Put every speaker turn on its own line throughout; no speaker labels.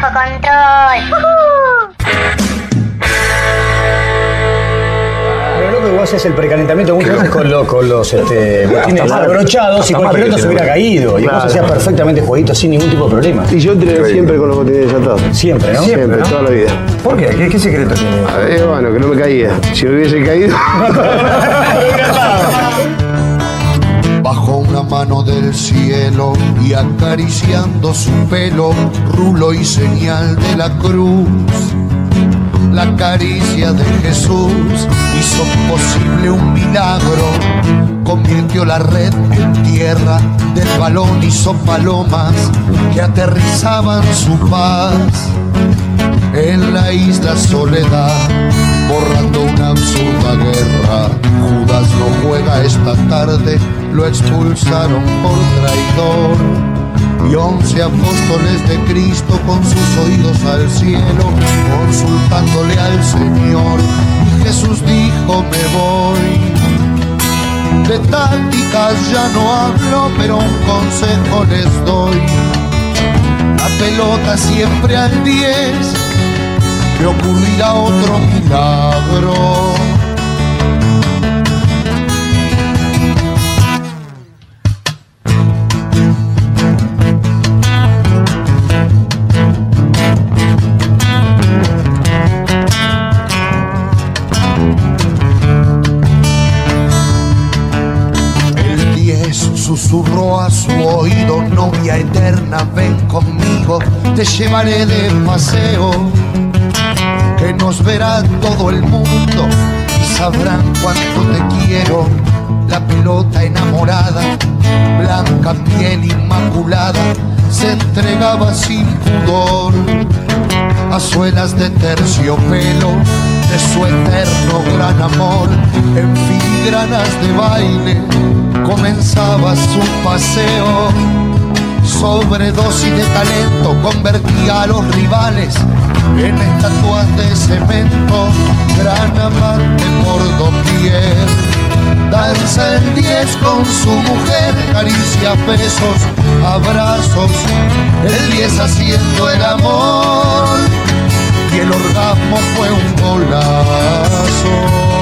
bajo control.
Pero lo que vos haces el precalentamiento con, lo- con los este, botines
mal.
abrochados y
Hasta
con el
mal
se hubiera caído. Y vos
Claro.
hacías perfectamente jueguito sin ningún tipo de problema.
Y yo entreno siempre con los botines desatados.
Siempre, ¿no?
Siempre,
¿no?
toda la vida.
¿Por qué? ¿Qué, qué secreto tiene?
Eh, bueno, que no me caía. Si me hubiese caído.
Del cielo y acariciando su pelo, rulo y señal de la cruz. La caricia de Jesús hizo posible un milagro, convirtió la red en tierra, del balón hizo palomas que aterrizaban su paz en la isla Soledad, borrando una absurda guerra. Judas no juega esta tarde, lo expulsaron por traidor. Y once apóstoles de Cristo con sus oídos al cielo, consultándole al Señor. Y Jesús dijo, me voy. De tácticas ya no hablo, pero un consejo les doy. La pelota siempre al 10 que ocurrirá otro milagro. El 10 susurró a su oído, novia eterna, ven conmigo, te llevaré de paseo que nos verá todo el mundo y sabrán cuánto te quiero. La pelota enamorada, blanca piel inmaculada, se entregaba sin pudor a suelas de terciopelo de su eterno gran amor. En filigranas de baile comenzaba su paseo sobredosis de talento convertía a los rivales en estatuas de cemento, gran amante por doquier. Danza el 10 con su mujer, caricia, besos, abrazos, el 10 haciendo el amor y el orgasmo fue un golazo.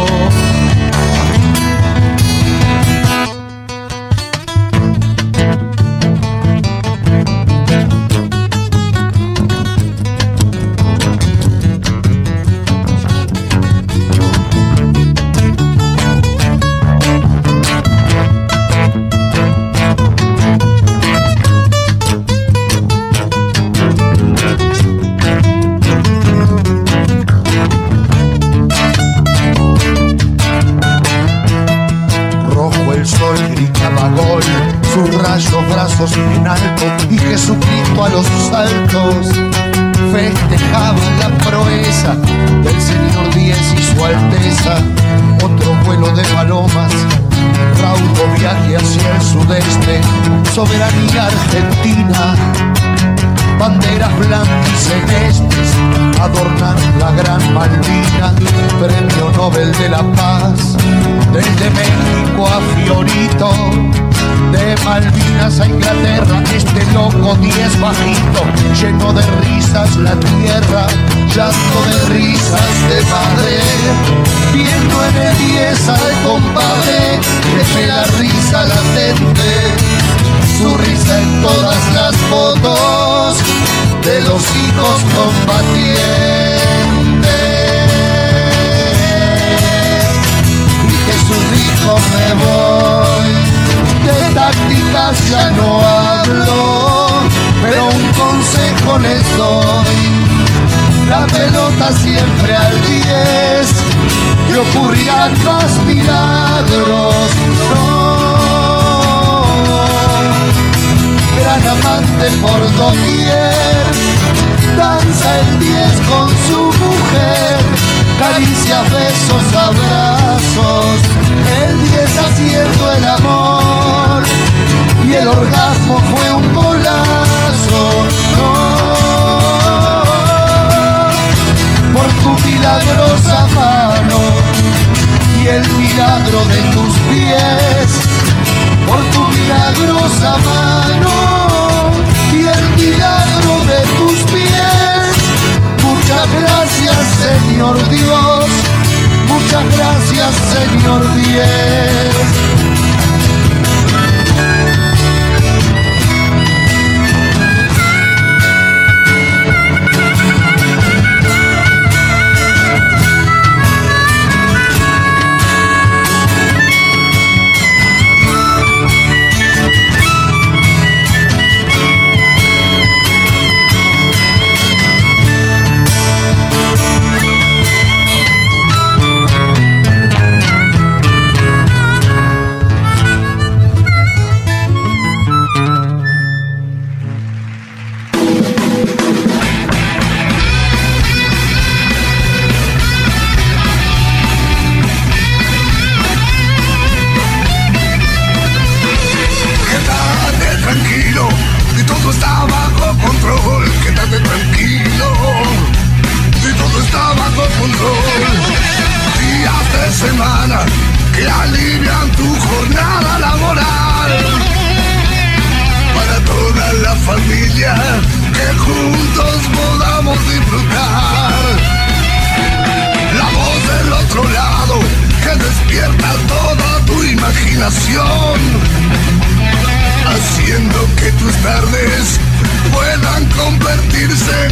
Y Jesucristo a los saltos festejaba la proeza del Señor Diez y su Alteza. Otro vuelo de palomas, raudo viaje hacia el sudeste, soberanía argentina banderas blancas celestes adornan la gran Malvina, premio Nobel de la Paz, desde México a Fiorito, de Malvinas a Inglaterra, este loco diez bajito, lleno de risas la tierra, llanto de risas de madre, viendo en el diez al compadre, que la risa latente su risa en todas las fotos de los hijos combatientes. Y Jesús dijo, me voy, de tácticas ya no hablo, pero un consejo les doy. La pelota siempre al 10, que ocurrirán más milagros. Gran amante por doquier, danza el 10 con su mujer, caricia, besos, abrazos, el 10 haciendo el amor, y el orgasmo fue un golazo. No, por tu milagrosa mano y el milagro de tus pies. Por tu milagrosa mano Señor Dios, muchas gracias Señor
Dios.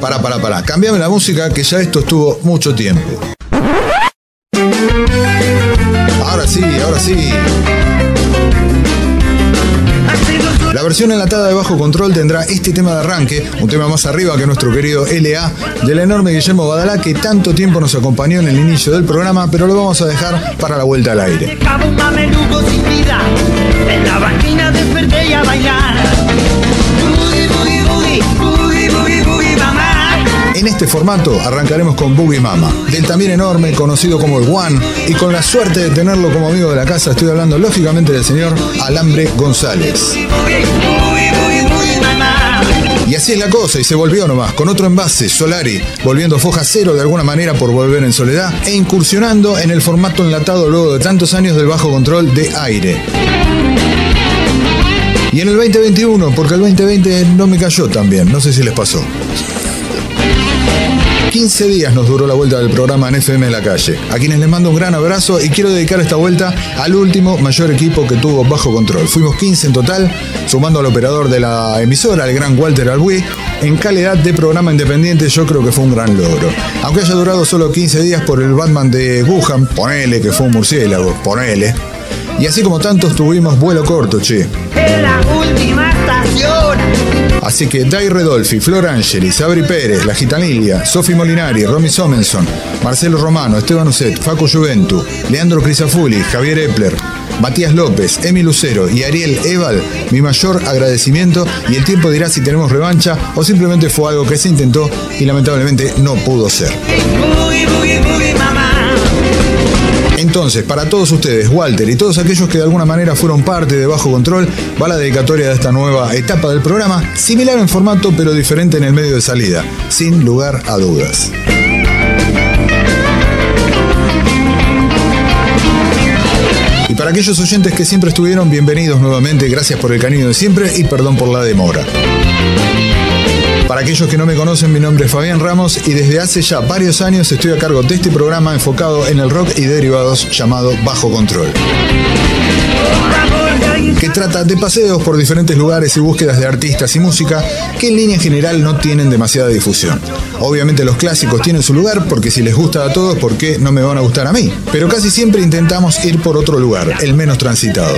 Para, para, para. Cambiame la música que ya esto estuvo mucho tiempo. Versión enlatada de Bajo Control tendrá este tema de arranque, un tema más arriba que nuestro querido LA, del enorme Guillermo Badalá que tanto tiempo nos acompañó en el inicio del programa, pero lo vamos a dejar para la vuelta al aire. En este formato arrancaremos con Boogie Mama, del también enorme, conocido como el One, y con la suerte de tenerlo como amigo de la casa, estoy hablando lógicamente del señor Alambre González. Y así es la cosa, y se volvió nomás, con otro envase, Solari, volviendo foja cero de alguna manera por volver en soledad, e incursionando en el formato enlatado luego de tantos años del bajo control de aire. Y en el 2021, porque el 2020 no me cayó también, no sé si les pasó. 15 días nos duró la vuelta del programa en FM en la calle, a quienes les mando un gran abrazo y quiero dedicar esta vuelta al último mayor equipo que tuvo bajo control. Fuimos 15 en total, sumando al operador de la emisora, el gran Walter Albuí, en calidad de programa independiente yo creo que fue un gran logro. Aunque haya durado solo 15 días por el Batman de Wuhan, ponele que fue un murciélago, ponele. Y así como tantos tuvimos vuelo corto, che. La última estación. Así que Dai Redolfi, Flor Angeli, Sabri Pérez, La Gitanilla, Sofi Molinari, Romy Somenson, Marcelo Romano, Esteban Ucet, Faco Juventu, Leandro Crisafuli, Javier Epler, Matías López, Emi Lucero y Ariel Eval, mi mayor agradecimiento y el tiempo dirá si tenemos revancha o simplemente fue algo que se intentó y lamentablemente no pudo ser. Entonces, para todos ustedes, Walter y todos aquellos que de alguna manera fueron parte de Bajo Control, va la dedicatoria de esta nueva etapa del programa, similar en formato pero diferente en el medio de salida, sin lugar a dudas. Y para aquellos oyentes que siempre estuvieron, bienvenidos nuevamente, gracias por el cariño de siempre y perdón por la demora. Para aquellos que no me conocen, mi nombre es Fabián Ramos y desde hace ya varios años estoy a cargo de este programa enfocado en el rock y derivados llamado Bajo Control que trata de paseos por diferentes lugares y búsquedas de artistas y música que en línea general no tienen demasiada difusión. Obviamente los clásicos tienen su lugar porque si les gusta a todos, ¿por qué no me van a gustar a mí? Pero casi siempre intentamos ir por otro lugar, el menos transitado.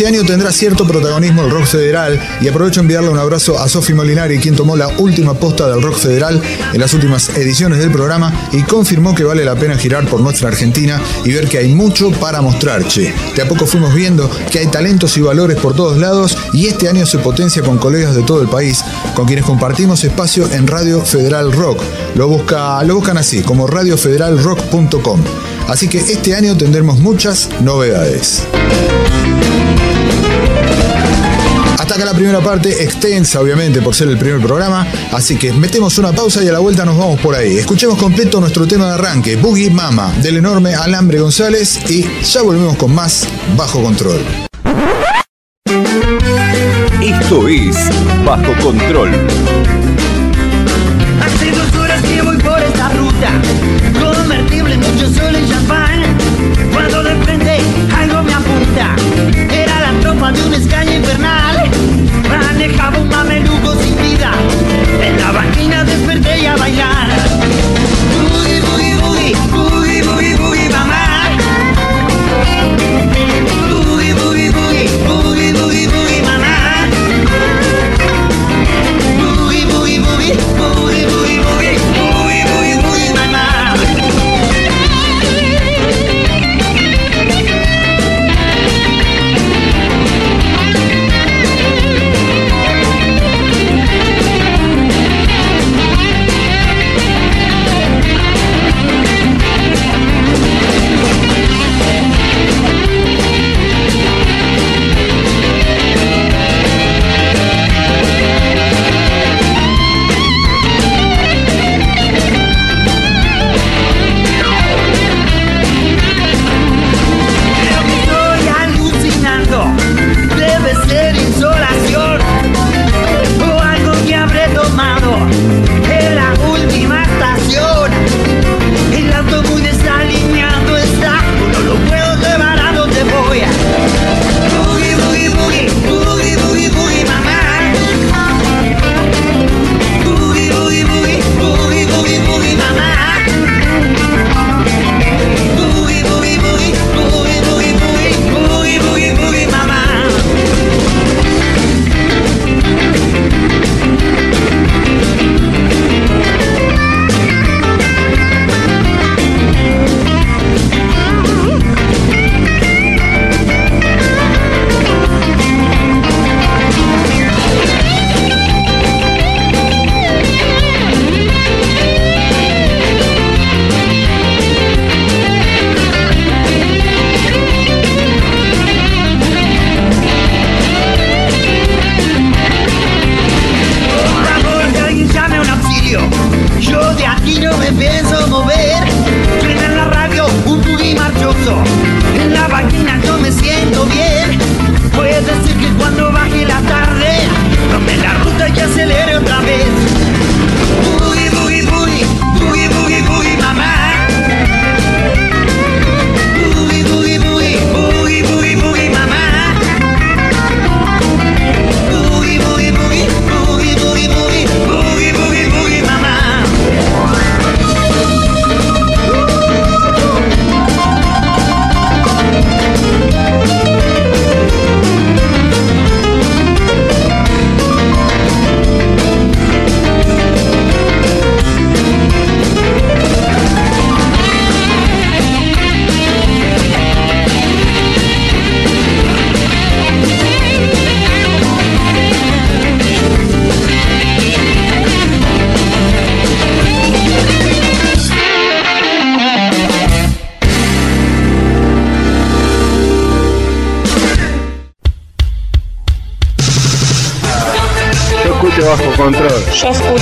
Este año tendrá cierto protagonismo el rock federal y aprovecho enviarle un abrazo a Sofi Molinari, quien tomó la última posta del rock federal en las últimas ediciones del programa y confirmó que vale la pena girar por nuestra Argentina y ver que hay mucho para mostrar. De a poco fuimos viendo que hay talentos y valores por todos lados y este año se potencia con colegas de todo el país, con quienes compartimos espacio en Radio Federal Rock. Lo buscan así, como radiofederalrock.com. Así que este año tendremos muchas novedades. Hasta acá la primera parte, extensa obviamente por ser el primer programa, así que metemos una pausa y a la vuelta nos vamos por ahí. Escuchemos completo nuestro tema de arranque, Boogie Mama, del enorme Alambre González y ya volvemos con más Bajo Control.
Esto es Bajo Control.
Hace dos horas que voy por esta ruta,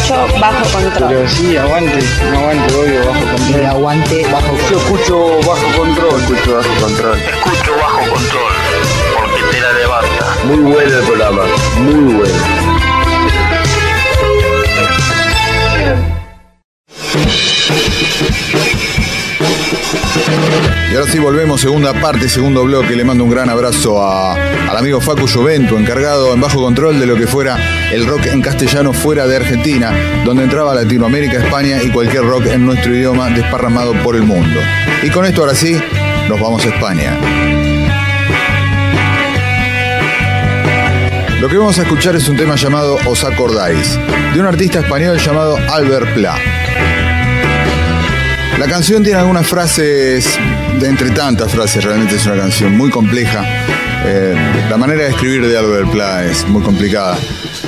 escucho bajo control. Pero sí, aguante, no aguante, obvio, bajo control.
aguante bajo
Yo escucho bajo control. Escucho bajo control.
Escucho bajo control, porque te la levanta.
Muy bueno el programa, muy bueno.
Y ahora sí volvemos, segunda parte, segundo bloque. Le mando un gran abrazo a- al amigo Facu Jovento, encargado en bajo control de lo que fuera el rock en castellano fuera de Argentina, donde entraba Latinoamérica, España y cualquier rock en nuestro idioma desparramado por el mundo. Y con esto ahora sí, nos vamos a España. Lo que vamos a escuchar es un tema llamado Os acordáis, de un artista español llamado Albert Pla. La canción tiene algunas frases, de entre tantas frases, realmente es una canción muy compleja. Eh, la manera de escribir de Albert Pla es muy complicada.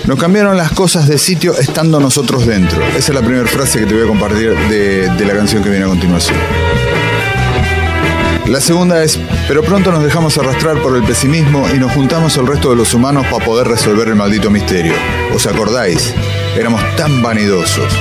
Nos cambiaron las cosas de sitio estando nosotros dentro. Esa es la primera frase que te voy a compartir de, la canción que viene a continuación. La segunda es, pero pronto nos dejamos arrastrar por el pesimismo y nos juntamos el resto de los humanos para poder resolver el maldito misterio. ¿Os acordáis? Éramos tan vanidosos.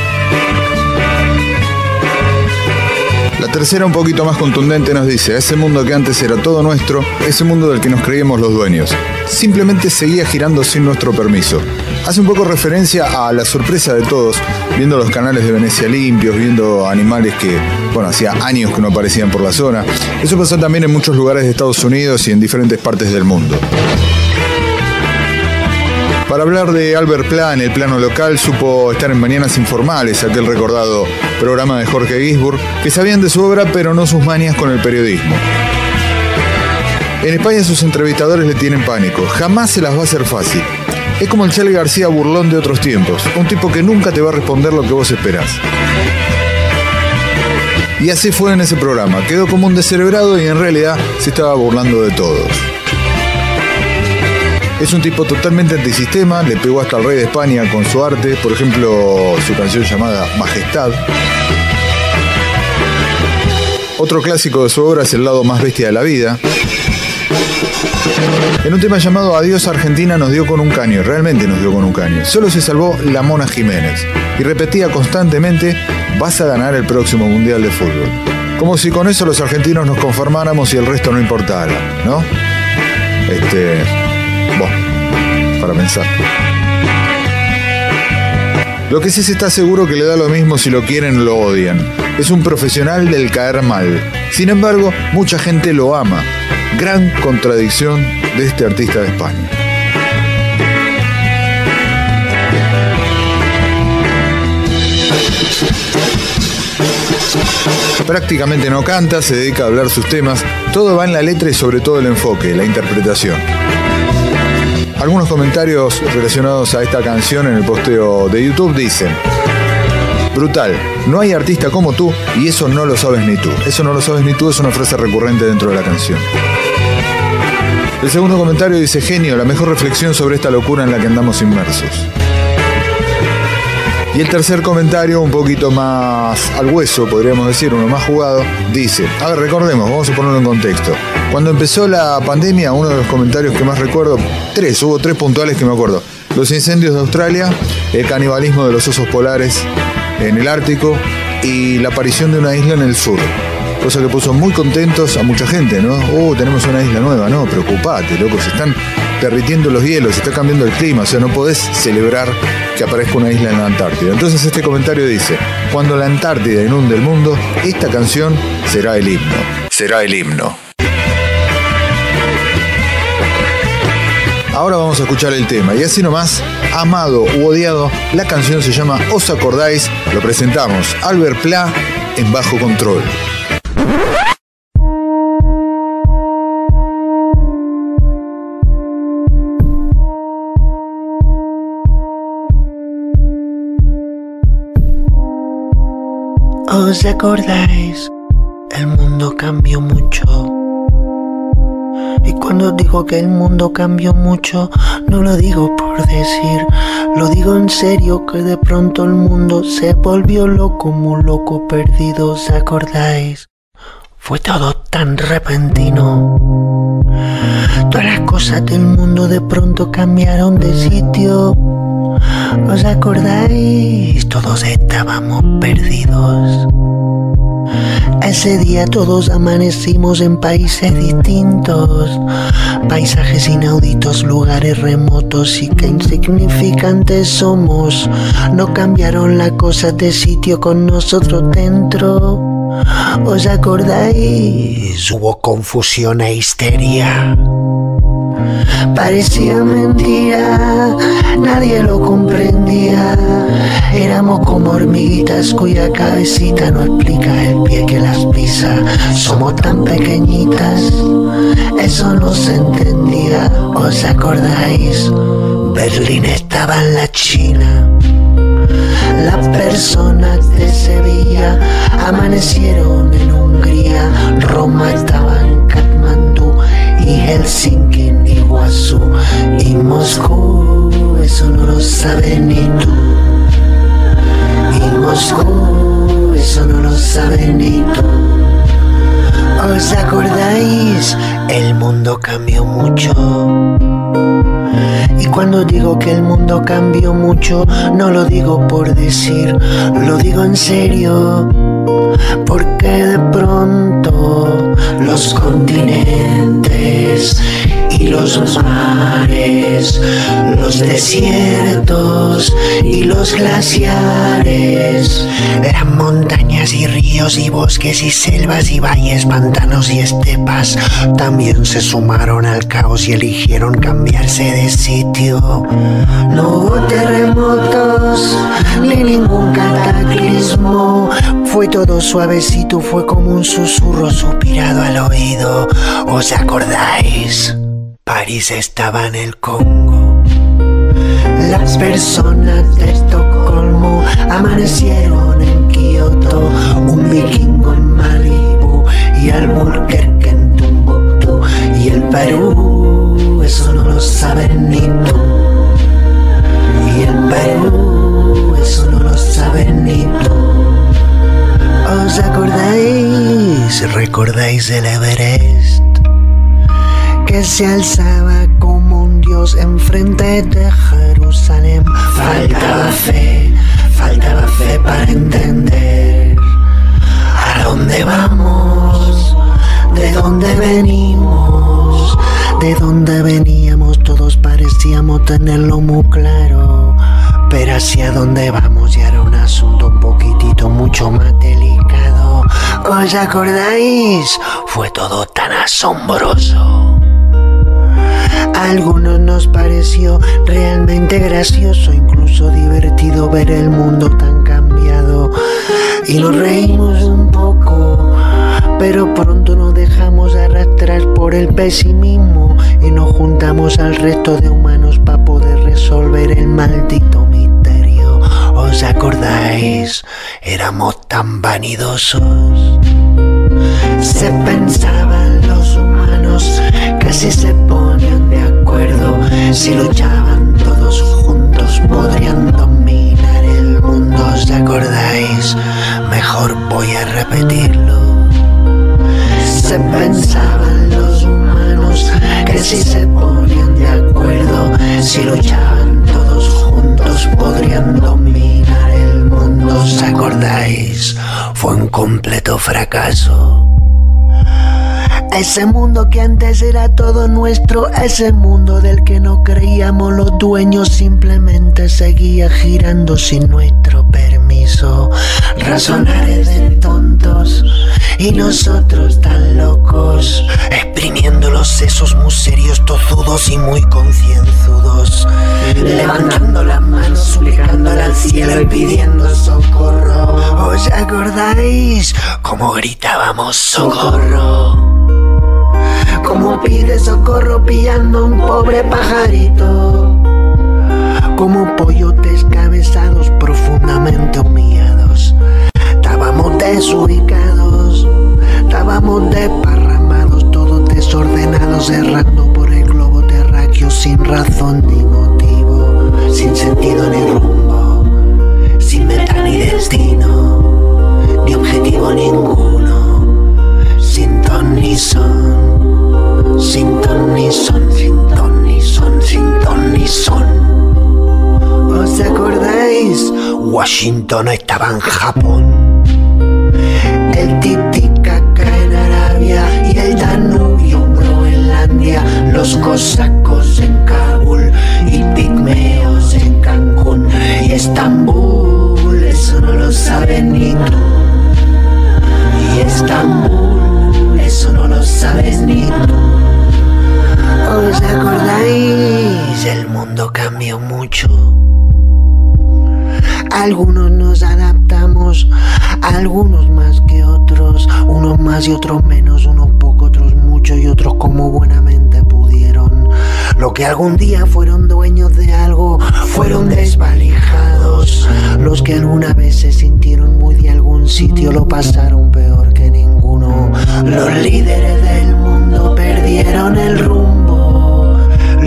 La tercera, un poquito más contundente, nos dice, ese mundo que antes era todo nuestro, ese mundo del que nos creíamos los dueños, simplemente seguía girando sin nuestro permiso. Hace un poco referencia a la sorpresa de todos, viendo los canales de Venecia limpios, viendo animales que, bueno, hacía años que no aparecían por la zona. Eso pasó también en muchos lugares de Estados Unidos y en diferentes partes del mundo. Para hablar de Albert Pla en el plano local, supo estar en Mañanas Informales, aquel recordado programa de Jorge Gisburg, que sabían de su obra pero no sus manias con el periodismo. En España sus entrevistadores le tienen pánico, jamás se las va a hacer fácil. Es como el Charlie García burlón de otros tiempos, un tipo que nunca te va a responder lo que vos esperás. Y así fue en ese programa, quedó como un descerebrado y en realidad se estaba burlando de todos. Es un tipo totalmente antisistema, le pegó hasta al rey de España con su arte, por ejemplo, su canción llamada Majestad. Otro clásico de su obra es El lado más bestia de la vida. En un tema llamado Adiós Argentina nos dio con un caño, realmente nos dio con un caño. Solo se salvó la Mona Jiménez y repetía constantemente, vas a ganar el próximo Mundial de Fútbol. Como si con eso los argentinos nos conformáramos y el resto no importara, ¿no? Este, para pensar. Lo que sí se está seguro que le da lo mismo si lo quieren lo odian. Es un profesional del caer mal. Sin embargo, mucha gente lo ama. Gran contradicción de este artista de España. Prácticamente no canta, se dedica a hablar sus temas, todo va en la letra y sobre todo el enfoque, la interpretación. Algunos comentarios relacionados a esta canción en el posteo de YouTube dicen, brutal, no hay artista como tú y eso no lo sabes ni tú. Eso no lo sabes ni tú es una frase recurrente dentro de la canción. El segundo comentario dice, genio, la mejor reflexión sobre esta locura en la que andamos inmersos. Y el tercer comentario, un poquito más al hueso, podríamos decir, uno más jugado, dice, a ver, recordemos, vamos a ponerlo en contexto. Cuando empezó la pandemia, uno de los comentarios que más recuerdo, tres, hubo tres puntuales que me acuerdo. Los incendios de Australia, el canibalismo de los osos polares en el Ártico y la aparición de una isla en el sur. Cosa que puso muy contentos a mucha gente, ¿no? Oh, tenemos una isla nueva, no, preocupate, loco, se están derritiendo los hielos, se está cambiando el clima, o sea, no podés celebrar que aparezca una isla en la Antártida. Entonces este comentario dice, cuando la Antártida inunde el mundo, esta canción será el himno. Será el himno. Ahora vamos a escuchar el tema y así nomás, amado u odiado, la canción se llama Os acordáis, lo presentamos, Albert Pla en bajo control.
¿Os acordáis? El mundo cambió mucho. Y cuando digo que el mundo cambió mucho, no lo digo por decir, lo digo en serio que de pronto el mundo se volvió loco, muy loco perdido, ¿os acordáis? Fue todo tan repentino. Todas las cosas del mundo de pronto cambiaron de sitio. ¿Os acordáis? Todos estábamos perdidos. Ese día todos amanecimos en países distintos, paisajes inauditos, lugares remotos y qué insignificantes somos. No cambiaron las cosas de sitio con nosotros dentro. ¿Os acordáis? Hubo confusión e histeria. Parecía mentira, nadie lo comprendía. Éramos como hormiguitas cuya cabecita no explica el pie que las pisa. Somos tan pequeñitas, eso no se entendía. ¿Os acordáis? Berlín estaba en la China. Las personas de Sevilla amanecieron en Hungría, Roma estaba en Katmandú y Helsinki Iguazú y Moscú, eso no lo sabe ni tú. Y Moscú, eso no lo sabe ni tú. ¿Os acordáis? El mundo cambió mucho. Y cuando digo que el mundo cambió mucho, no lo digo por decir, lo digo en serio. Porque de pronto los continentes y los mares, los desiertos y los glaciares, eran montañas y ríos y bosques y selvas y valles, pantanos y estepas, también se sumaron al caos y eligieron cambiarse de sitio. No hubo terremotos ni ningún cataclismo, fue todo suavecito, fue como un susurro suspirado al oído. ¿Os acordáis? París estaba en el Congo. Las personas de Estocolmo amanecieron en Kioto, un vikingo en Malibu y Albuquerque en Tumbuktu y el Perú, eso no lo saben ni tú. Y el Perú, eso no lo saben ni tú. ¿Os acordáis? ¿Recordáis el? Se alzaba como un dios enfrente de Jerusalén. Faltaba fe, faltaba fe para entender a dónde vamos, de dónde venimos, de dónde veníamos. Todos parecíamos tenerlo muy claro, pero hacia dónde vamos ya era un asunto un poquitito mucho más delicado. ¿Os acordáis? Fue todo tan asombroso. Algunos nos pareció realmente gracioso, incluso divertido ver el mundo tan cambiado. Y nos reímos un poco, pero pronto nos dejamos arrastrar por el pesimismo y nos juntamos al resto de humanos para poder resolver el maldito misterio. ¿Os acordáis? Éramos tan vanidosos. Se pensaban los humanos que si se ponían de acuerdo, si luchaban todos juntos, podrían dominar el mundo. ¿Os acordáis? Mejor voy a repetirlo. Se pensaban los humanos que si se ponían de acuerdo, si luchaban todos juntos, podrían dominar el mundo. ¿Os acordáis? Fue un completo fracaso. Ese mundo que antes era todo nuestro, ese mundo del que no creíamos los dueños, simplemente seguía girando sin nuestro permiso. Razonares de tontos y nosotros tan locos, exprimiendo los sesos muy serios, tozudos y muy concienzudos, levantando las manos, suplicándole al cielo y pidiendo socorro. ¿Os acordáis cómo gritábamos socorro? Como pide socorro pillando un pobre pajarito. Como pollotes cabezados profundamente humillados. Estábamos desubicados, estábamos desparramados, todos desordenados, errando por el globo terráqueo sin razón ni motivo, sin sentido ni rumbo, sin meta ni destino, ni objetivo ninguno, sin ton ni son. Sin ton ni son, sin ton son, sin ton son. ¿Os acordáis? Washington estaba en Japón. El Titicaca en Arabia y el Danubio en Groenlandia. Los cosacos en Kabul y pigmeos en Cancún y Estambul. Eso no lo sabe ni tú. Y Estambul, eso no lo sabes ni tú. ¿Os acordáis? El mundo cambió mucho. Algunos nos adaptamos, algunos más que otros, unos más y otros menos, unos poco, otros mucho y otros como buenamente pudieron. Lo que algún día fueron dueños de algo, fueron desvalijados. Los que alguna vez se sintieron muy de algún sitio lo pasaron peor que ninguno. Los líderes del mundo perdieron el rumbo.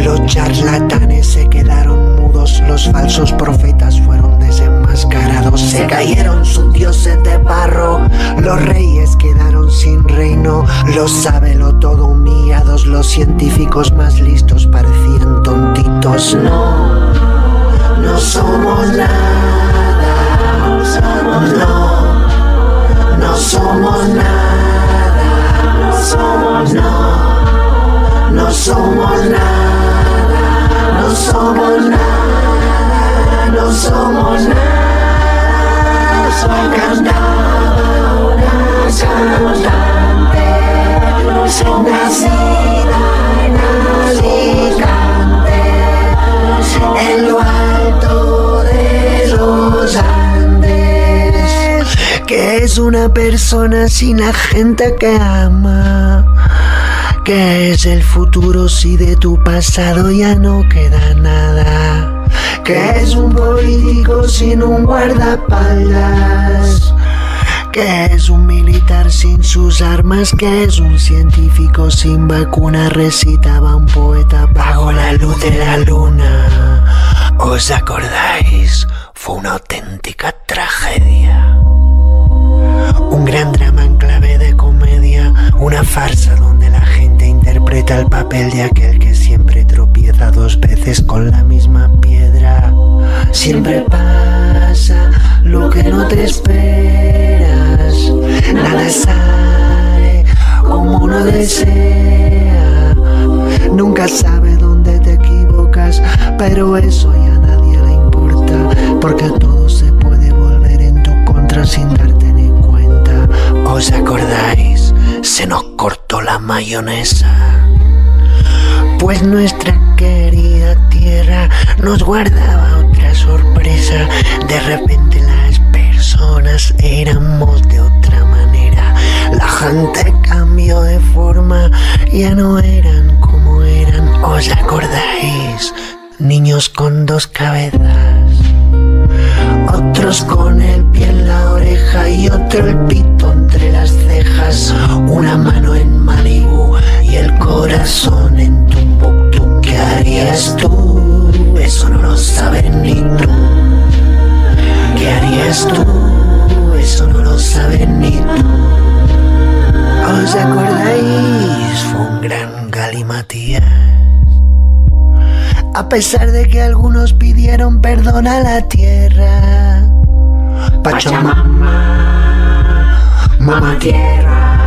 Los charlatanes se quedaron mudos, los falsos profetas fueron desenmascarados, se cayeron sus dioses de barro, los reyes quedaron sin reino, los sábelo todo humillados, los científicos más listos parecían tontitos. No, no somos nada, no, no somos nada, no somos no, no somos nada, no somos nada, no somos nada, soy cantadora, cantante, soy nacida, nací cante, en lo alto de los Andes, que es una persona sin la gente que ama. ¿Qué es el futuro si de tu pasado ya no queda nada? ¿Qué es un político sin un guardaespaldas? ¿Qué es un militar sin sus armas? ¿Qué es un científico sin vacuna? Recitaba un poeta bajo la luz de la luna. ¿Os acordáis? Fue una auténtica tragedia. Un gran drama en clave de comedia, una farsa interpreta el papel de aquel que siempre tropieza dos veces con la misma piedra. Siempre pasa lo que no te esperas, nada sale como uno desea. Nunca sabe dónde te equivocas, pero eso ya nadie le importa, porque todo se puede volver en tu contra sin darte ni cuenta. ¿Os acordáis? Se nos cortó la mayonesa. Pues nuestra querida tierra nos guardaba otra sorpresa. De repente las personas éramos de otra manera. La gente cambió de forma, ya no eran como eran. ¿Os acordáis? Niños con dos cabezas. Otros con el pie en la oreja y otro el pito entre las cejas. Una mano en Malibu y el corazón en Tumbuktu. ¿Qué harías tú? Eso no lo sabes ni tú. ¿Qué harías tú? Eso no lo sabes ni tú. ¿Os acordáis? Fue un gran galimatías. A pesar de que algunos pidieron perdón a la tierra. Pachamama, mamá tierra.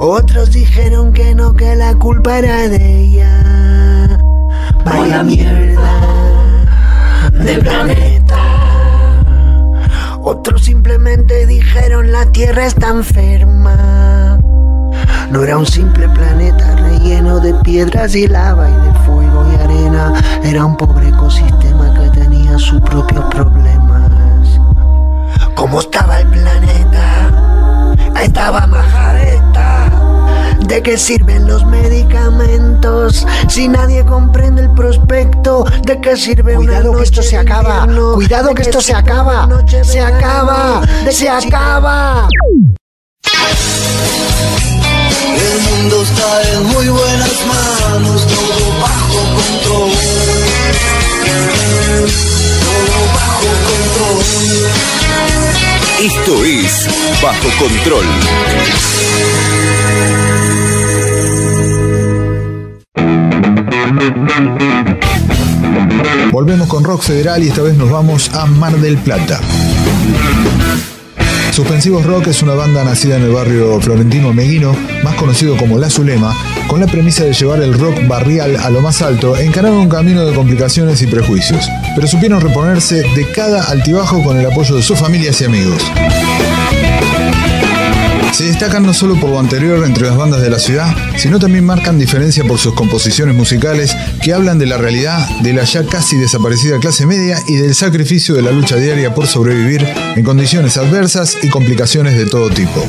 Otros dijeron que no, que la culpa era de ella. Vaya mierda de planeta. Otros simplemente dijeron la tierra está enferma. No era un simple planeta relleno de piedras y lava y de fuego y arena. Era un pobre ecosistema que tenía sus propios problemas. ¿Cómo estaba el planeta? Estaba majadeta. ¿De qué sirven los medicamentos si nadie comprende el prospecto? ¿De qué sirve
Cuidado
una
que esto se acaba.
invierno?
Cuidado
¿De
que esto se acaba. Se
verano?
acaba.
¿De
Se acaba.
El mundo está en muy buenas manos, todo bajo control.
Esto es Bajo Control.
Volvemos con Rock Federal y esta vez nos vamos a Mar del Plata. Suspensivos Rock es una banda nacida en el barrio florentino Meguino, más conocido como La Zulema, con la premisa de llevar el rock barrial a lo más alto, encararon un camino de complicaciones y prejuicios, pero supieron reponerse de cada altibajo con el apoyo de sus familias y amigos. Se destacan no solo por lo anterior entre las bandas de la ciudad, sino también marcan diferencia por sus composiciones musicales que hablan de la realidad de la ya casi desaparecida clase media y del sacrificio de la lucha diaria por sobrevivir en condiciones adversas y complicaciones de todo tipo.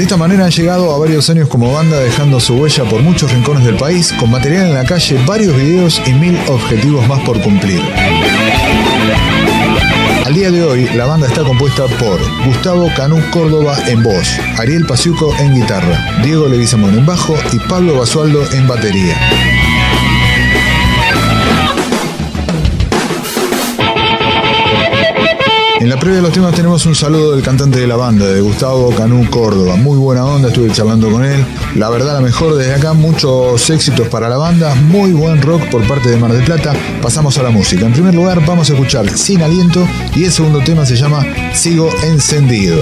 De esta manera han llegado a varios años como banda dejando su huella por muchos rincones del país, con material en la calle, varios videos y mil objetivos más por cumplir. Al día de hoy, la banda está compuesta por Gustavo Canú Córdoba en voz, Ariel Pasiuco en guitarra, Diego Leguizamón en bajo y Pablo Basualdo en batería. En la previa de los temas tenemos un saludo del cantante de la banda, de Gustavo Canú Córdoba. Muy buena onda, estuve charlando con él. La verdad, la mejor desde acá, muchos éxitos para la banda, muy buen rock por parte de Mar del Plata. Pasamos a la música. En primer lugar, vamos a escuchar Sin Aliento y el segundo tema se llama Sigo Encendido.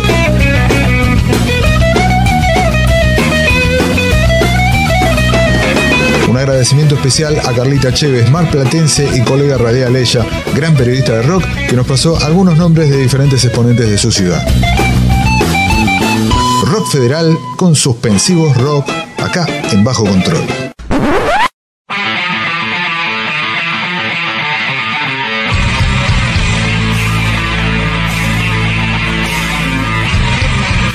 Agradecimiento especial a Carlita Chévez, mar platense y colega radial ella, gran periodista de rock, que nos pasó algunos nombres de diferentes exponentes de su ciudad. Rock Federal con suspensivos rock, acá en bajo control.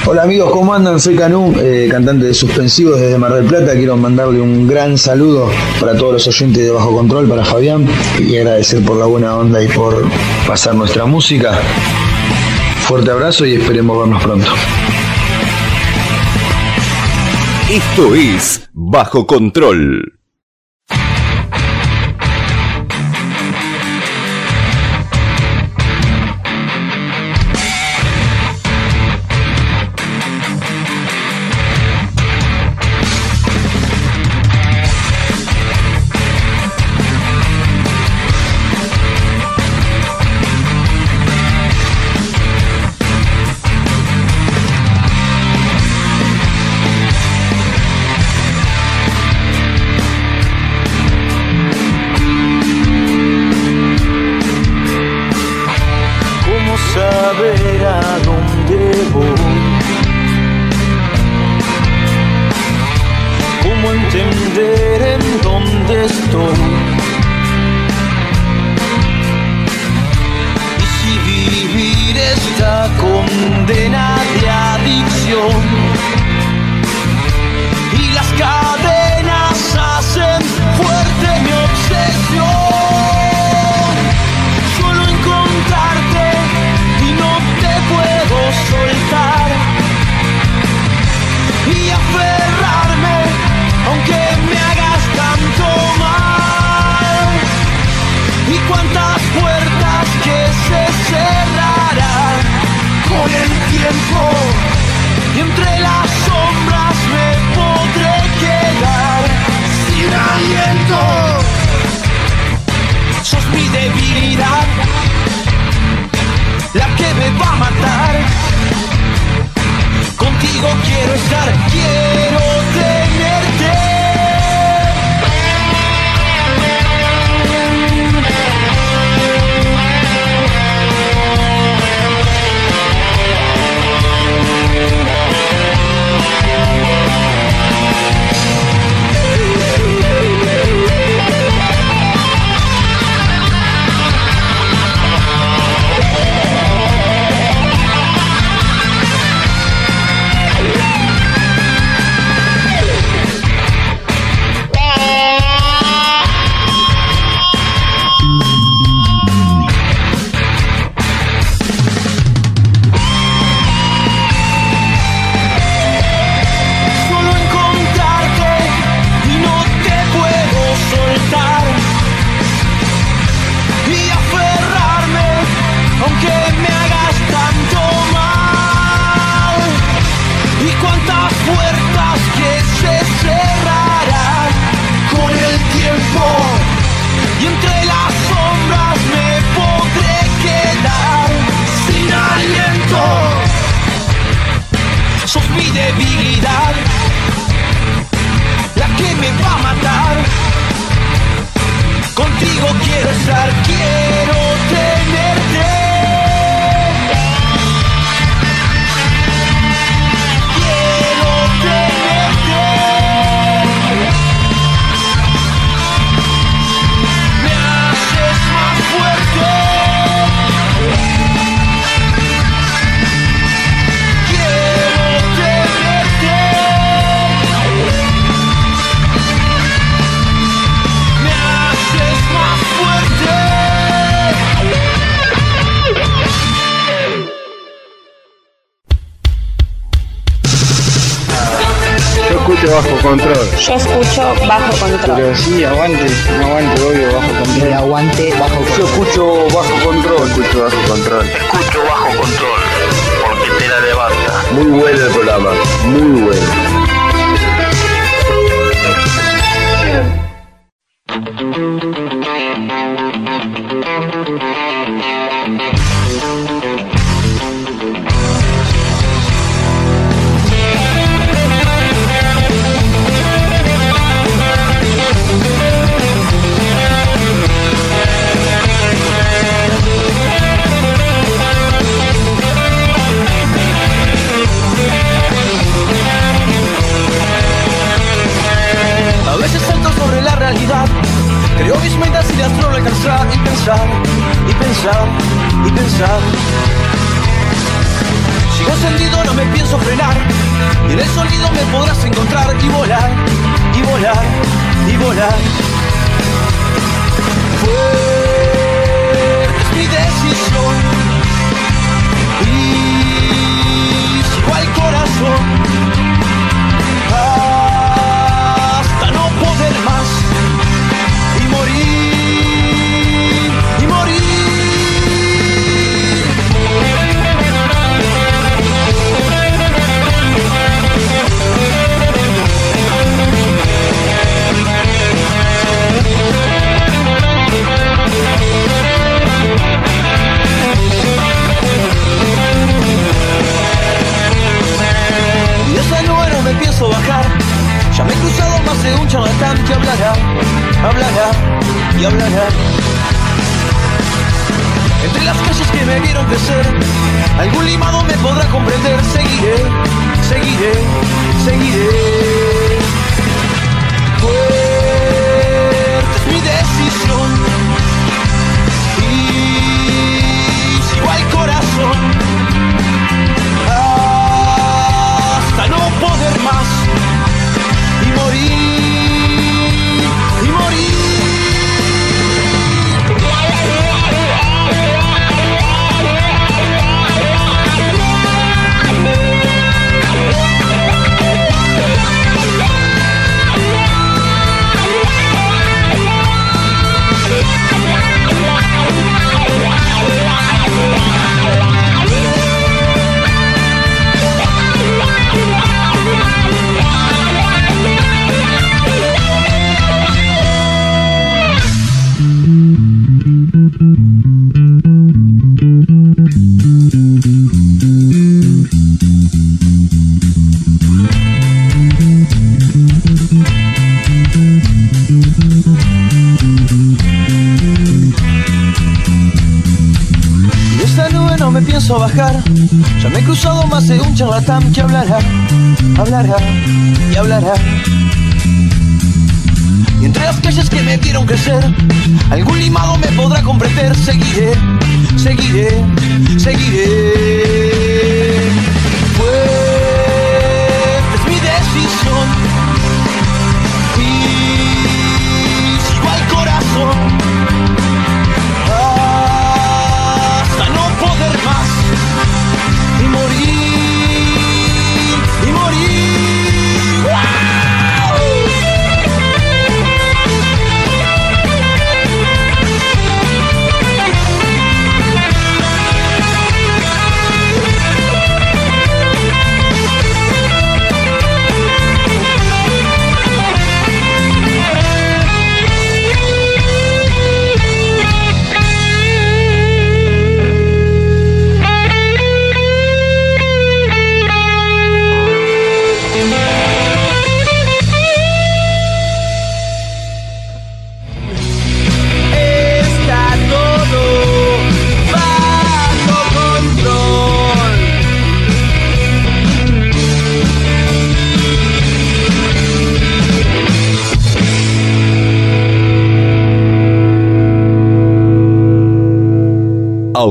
Hola amigos, ¿cómo andan? Soy Canú, eh, cantante de Suspensivos desde Mar del Plata. Quiero mandarle un gran saludo para todos los oyentes de Bajo Control, para Fabián, y agradecer por la buena onda y por pasar nuestra música. Fuerte abrazo y esperemos vernos pronto.
Esto es Bajo Control.
Yo escucho bajo control.
Pero sí, aguante, aguante, obvio, bajo control.
Aguante bajo control.
Yo escucho bajo control. Escucho bajo control.
Escucho bajo control, porque te la levanta.
Muy bueno el programa, muy bueno.
bajar. Ya me he cruzado más de un charlatán que hablará, hablará y hablará. Y entre las calles que me dieron crecer, algún limado me podrá comprender. Seguiré, seguiré, seguiré.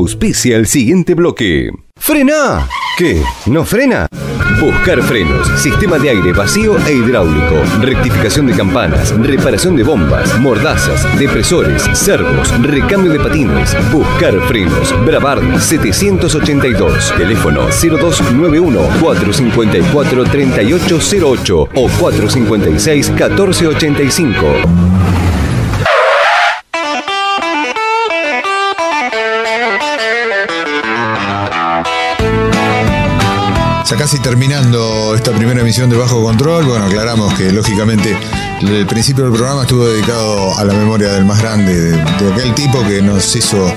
auspicia el siguiente bloque. ¡Frena! ¿Qué? ¿No frena?
Buscar frenos, sistema de aire vacío e hidráulico, rectificación de campanas, reparación de bombas, mordazas, depresores, servos, recambio de patines. Buscar frenos, Brabard 782, teléfono 0291-454-3808 o 456-1485. 1485.
casi terminando esta primera emisión de Bajo Control. Bueno, aclaramos que lógicamente el principio del programa estuvo dedicado a la memoria del más grande, de, aquel tipo que nos hizo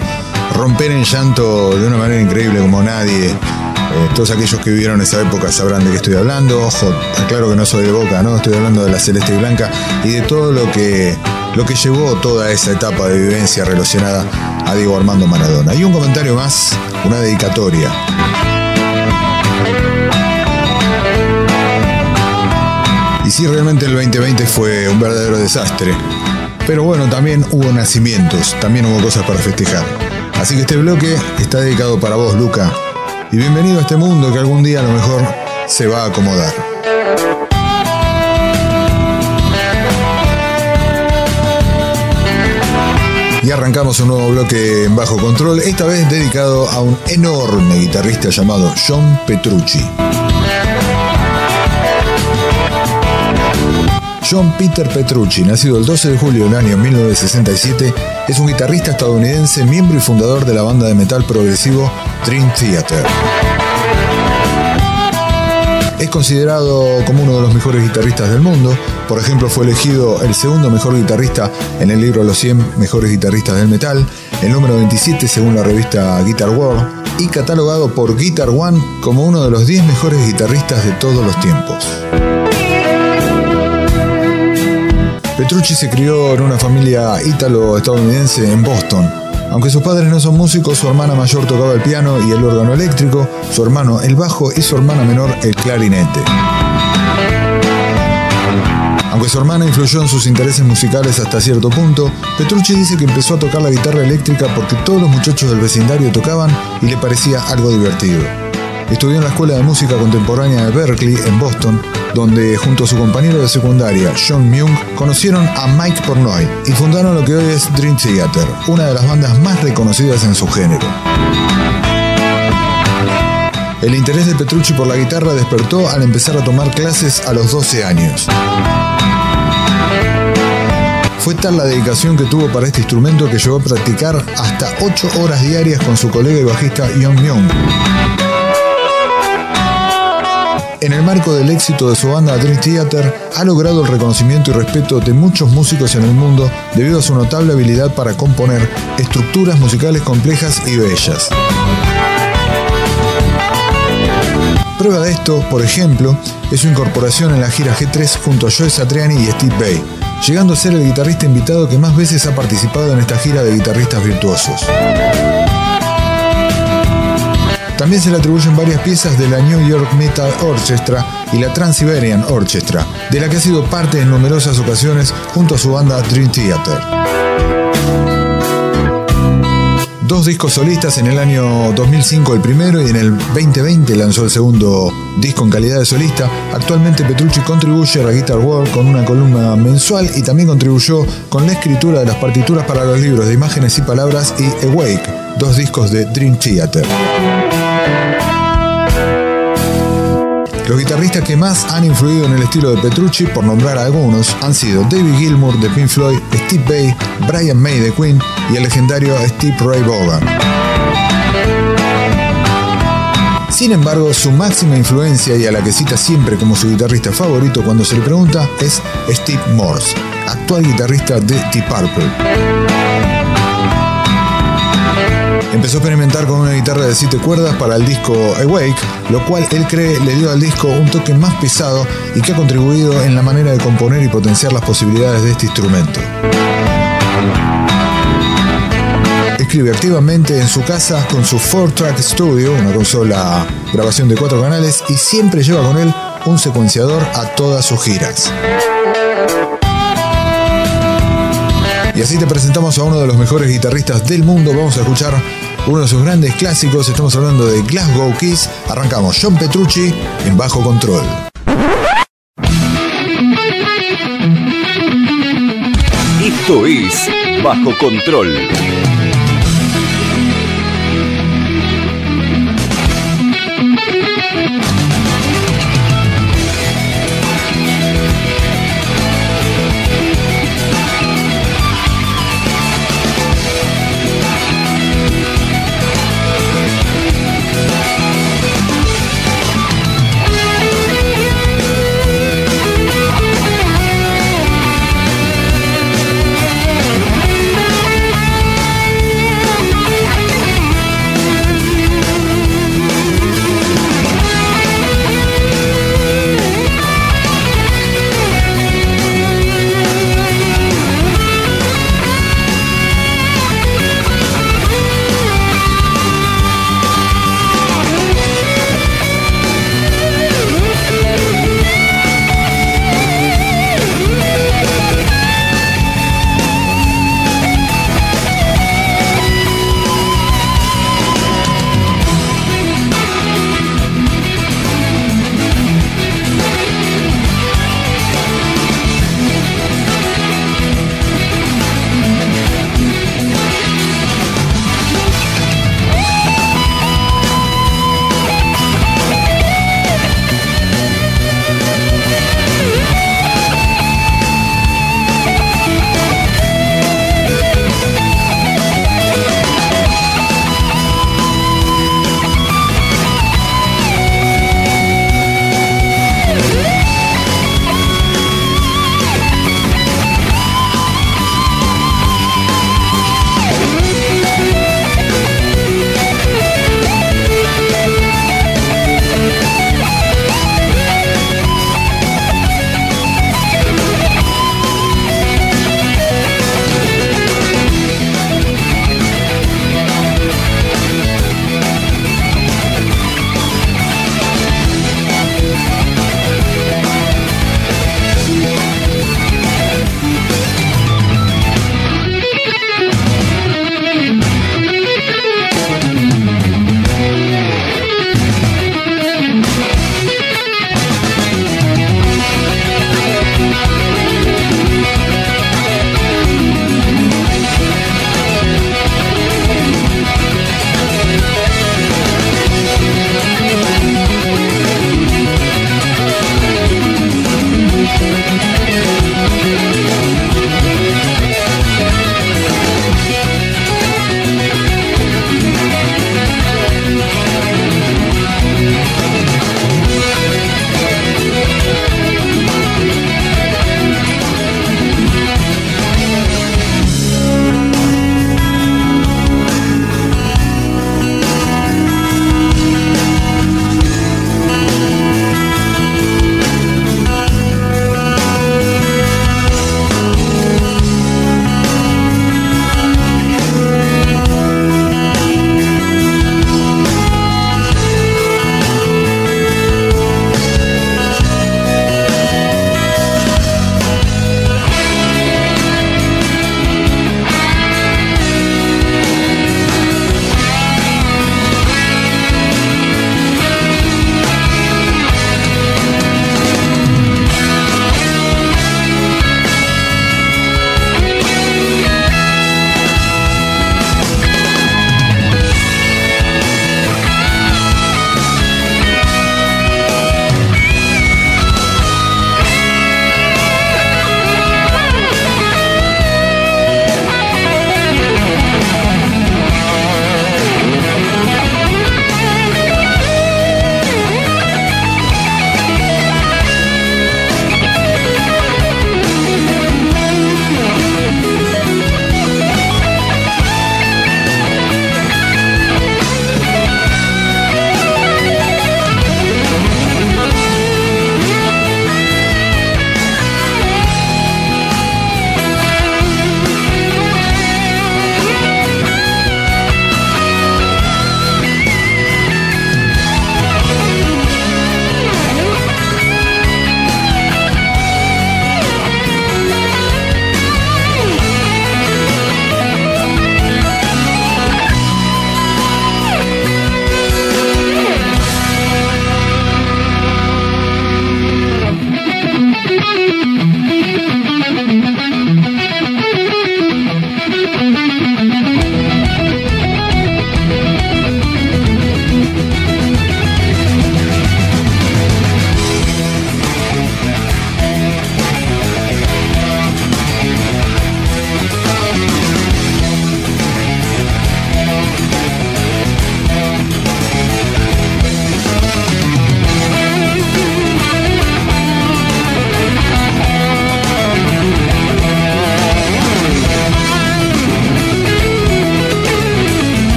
romper en llanto de una manera increíble como nadie. Eh, todos aquellos que vivieron esa época sabrán de qué estoy hablando. Ojo, aclaro que no soy de boca, ¿no? Estoy hablando de la celeste y blanca y de todo lo que, lo que llevó toda esa etapa de vivencia relacionada a Diego Armando Maradona. Y un comentario más, una dedicatoria. Sí, realmente el 2020 fue un verdadero desastre. Pero bueno, también hubo nacimientos, también hubo cosas para festejar. Así que este bloque está dedicado para vos, Luca. Y bienvenido a este mundo que algún día a lo mejor se va a acomodar. Y arrancamos un nuevo bloque en bajo control, esta vez dedicado a un enorme guitarrista llamado John Petrucci. John Peter Petrucci, nacido el 12 de julio del año 1967, es un guitarrista estadounidense, miembro y fundador de la banda de metal progresivo Dream Theater. Es considerado como uno de los mejores guitarristas del mundo, por ejemplo fue elegido el segundo mejor guitarrista en el libro Los 100 mejores guitarristas del metal, el número 27 según la revista Guitar World, y catalogado por Guitar One como uno de los 10 mejores guitarristas de todos los tiempos. Petrucci se crió en una familia ítalo-estadounidense en Boston. Aunque sus padres no son músicos, su hermana mayor tocaba el piano y el órgano eléctrico, su hermano el bajo y su hermana menor el clarinete. Aunque su hermana influyó en sus intereses musicales hasta cierto punto, Petrucci dice que empezó a tocar la guitarra eléctrica porque todos los muchachos del vecindario tocaban y le parecía algo divertido. Estudió en la Escuela de Música Contemporánea de Berkeley, en Boston, donde junto a su compañero de secundaria, John Myung, conocieron a Mike Pornoy y fundaron lo que hoy es Dream Theater, una de las bandas más reconocidas en su género. El interés de Petrucci por la guitarra despertó al empezar a tomar clases a los 12 años. Fue tal la dedicación que tuvo para este instrumento que llegó a practicar hasta 8 horas diarias con su colega y bajista Young Myung. En el marco del éxito de su banda Dream Theater, ha logrado el reconocimiento y respeto de muchos músicos en el mundo debido a su notable habilidad para componer estructuras musicales complejas y bellas. Prueba de esto, por ejemplo, es su incorporación en la gira G3 junto a Joe Satriani y Steve Bay, llegando a ser el guitarrista invitado que más veces ha participado en esta gira de guitarristas virtuosos. También se le atribuyen varias piezas de la New York Metal Orchestra y la Trans-Siberian Orchestra, de la que ha sido parte en numerosas ocasiones junto a su banda Dream Theater. Dos discos solistas en el año 2005 el primero y en el 2020 lanzó el segundo disco en calidad de solista. Actualmente Petrucci contribuye a la Guitar World con una columna mensual y también contribuyó con la escritura de las partituras para los libros de imágenes y palabras y Awake, dos discos de Dream Theater. Los guitarristas que más han influido en el estilo de Petrucci, por nombrar algunos, han sido David Gilmour de Pink Floyd, Steve Bay, Brian May de Queen y el legendario Steve Ray Vaughan. Sin embargo, su máxima influencia y a la que cita siempre como su guitarrista favorito cuando se le pregunta es Steve Morse, actual guitarrista de Deep Purple. Empezó a experimentar con una guitarra de 7 cuerdas para el disco Awake, lo cual él cree le dio al disco un toque más pesado y que ha contribuido en la manera de componer y potenciar las posibilidades de este instrumento. Escribe activamente en su casa con su 4-track Studio, una consola grabación de 4 canales, y siempre lleva con él un secuenciador a todas sus giras. Y así te presentamos a uno de los mejores guitarristas del mundo. Vamos a escuchar uno de sus grandes clásicos. Estamos hablando de Glasgow Kiss. Arrancamos John Petrucci en bajo control.
Esto es Bajo Control.